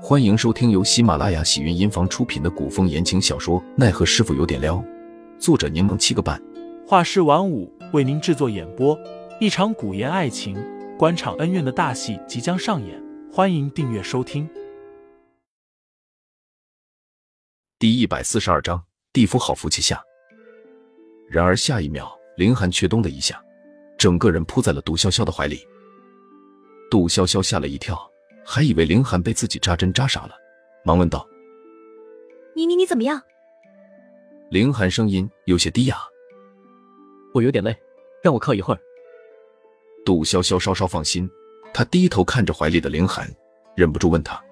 欢迎收听由喜马拉雅喜云音房出品的古风言情小说《奈何师傅有点撩》，作者柠檬七个半，画师晚舞为您制作演播。一场古言爱情、官场恩怨的大戏即将上演，欢迎订阅收听。第一百四十二章，地府好福气下。然而下一秒，林寒却咚的一下，整个人扑在了杜潇潇的怀里。杜潇潇吓了一跳。还以为凌寒被自己扎针扎傻了，忙问道：“你你你怎么样？”凌寒声音有些低哑：“我有点累，让我靠一会儿。”杜潇潇稍稍放心，他低头看着怀里的凌寒，忍不住问他：“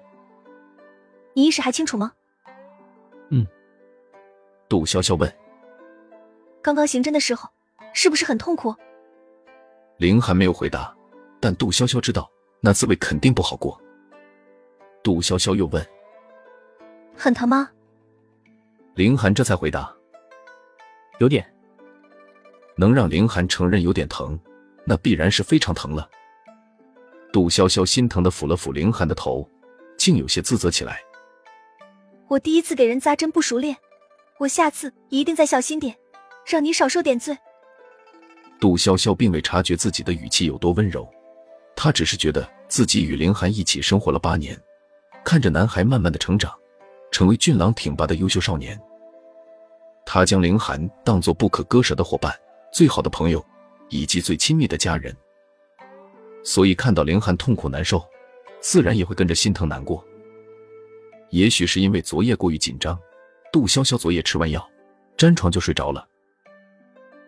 你意识还清楚吗？”“嗯。”杜潇潇问：“刚刚行针的时候，是不是很痛苦？”凌寒没有回答，但杜潇潇知道那滋味肯定不好过。杜潇潇又问：“很疼吗？”林寒这才回答：“有点。”能让林寒承认有点疼，那必然是非常疼了。杜潇潇心疼的抚了抚林寒的头，竟有些自责起来：“我第一次给人扎针不熟练，我下次一定再小心点，让你少受点罪。”杜潇潇并未察觉自己的语气有多温柔，她只是觉得自己与林寒一起生活了八年。看着男孩慢慢的成长，成为俊朗挺拔的优秀少年，他将凌寒当作不可割舍的伙伴、最好的朋友，以及最亲密的家人。所以看到凌寒痛苦难受，自然也会跟着心疼难过。也许是因为昨夜过于紧张，杜潇潇昨夜吃完药，沾床就睡着了。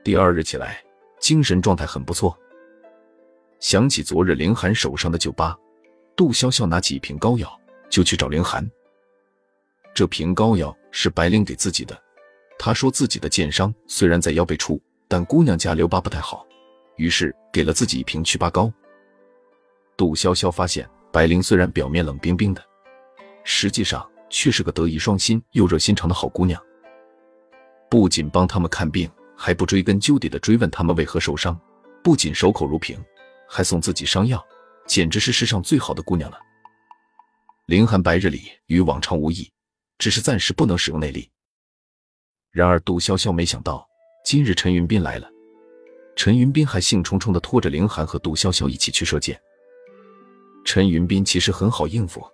第二日起来，精神状态很不错。想起昨日凌寒手上的酒疤，杜潇潇拿起一瓶膏药。就去找凌寒。这瓶膏药是白灵给自己的。他说自己的剑伤虽然在腰背处，但姑娘家留疤不太好，于是给了自己一瓶祛疤膏。杜潇潇发现，白灵虽然表面冷冰冰的，实际上却是个德艺双馨又热心肠的好姑娘。不仅帮他们看病，还不追根究底的追问他们为何受伤，不仅守口如瓶，还送自己伤药，简直是世上最好的姑娘了。凌寒白日里与往常无异，只是暂时不能使用内力。然而杜潇潇没想到，今日陈云斌来了。陈云斌还兴冲冲的拖着凌寒和杜潇潇一起去射箭。陈云斌其实很好应付，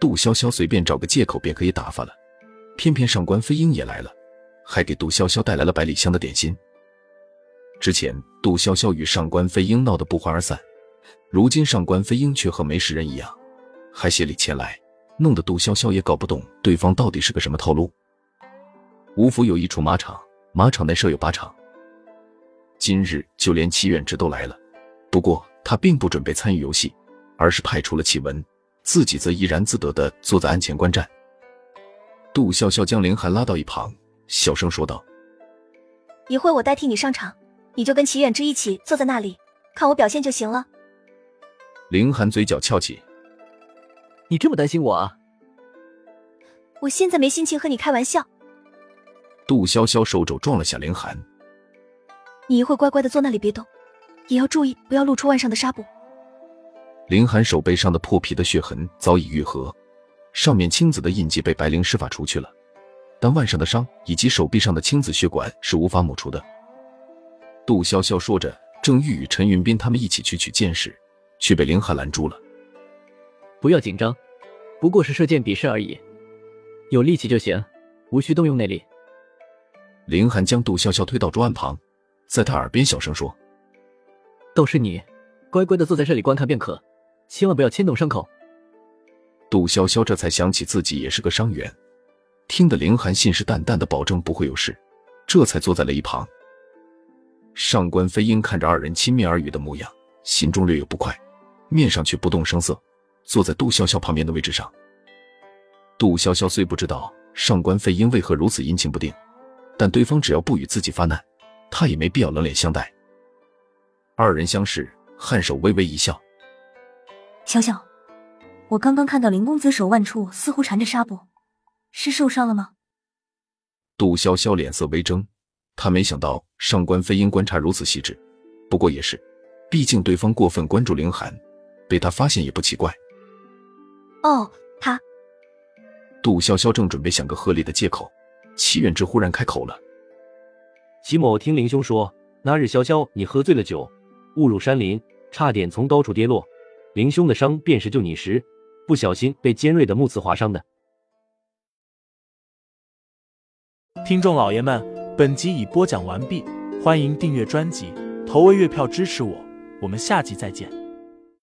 杜潇潇随便找个借口便可以打发了。偏偏上官飞鹰也来了，还给杜潇潇带来了百里香的点心。之前杜潇潇与上官飞鹰闹得不欢而散，如今上官飞鹰却和没事人一样。还协理前来，弄得杜潇潇也搞不懂对方到底是个什么套路。吴府有一处马场，马场内设有靶场。今日就连齐远之都来了，不过他并不准备参与游戏，而是派出了启文，自己则怡然自得的坐在案前观战。杜潇潇将凌寒拉到一旁，小声说道：“一会我代替你上场，你就跟齐远之一起坐在那里，看我表现就行了。”凌寒嘴角翘起。你这么担心我啊？我现在没心情和你开玩笑。杜潇潇手肘撞了下凌寒。你一会乖乖的坐那里别动，也要注意不要露出腕上的纱布。凌寒手背上的破皮的血痕早已愈合，上面青紫的印记被白灵施法除去了，但腕上的伤以及手臂上的青紫血管是无法抹除的。杜潇潇说着，正欲与陈云斌他们一起去取剑时，却被凌寒拦住了。不要紧张，不过是射箭比试而已，有力气就行，无需动用内力。林寒将杜潇潇推到桌案旁，在他耳边小声说：“倒是你，乖乖的坐在这里观看便可，千万不要牵动伤口。”杜潇潇这才想起自己也是个伤员，听得林寒信誓旦旦的保证不会有事，这才坐在了一旁。上官飞鹰看着二人亲密耳语的模样，心中略有不快，面上却不动声色。坐在杜潇潇旁边的位置上，杜潇潇虽不知道上官飞鹰为何如此阴晴不定，但对方只要不与自己发难，他也没必要冷脸相待。二人相视，颔首微微一笑。潇潇，我刚刚看到林公子手腕处似乎缠着纱布，是受伤了吗？杜潇潇脸色微怔，他没想到上官飞鹰观察如此细致，不过也是，毕竟对方过分关注凌寒，被他发现也不奇怪。哦，他杜潇潇正准备想个合理的借口，齐远之忽然开口了：“齐某听林兄说，那日潇潇你喝醉了酒，误入山林，差点从高处跌落。林兄的伤便是救你时不小心被尖锐的木刺划伤的。”听众老爷们，本集已播讲完毕，欢迎订阅专辑，投喂月票支持我，我们下集再见。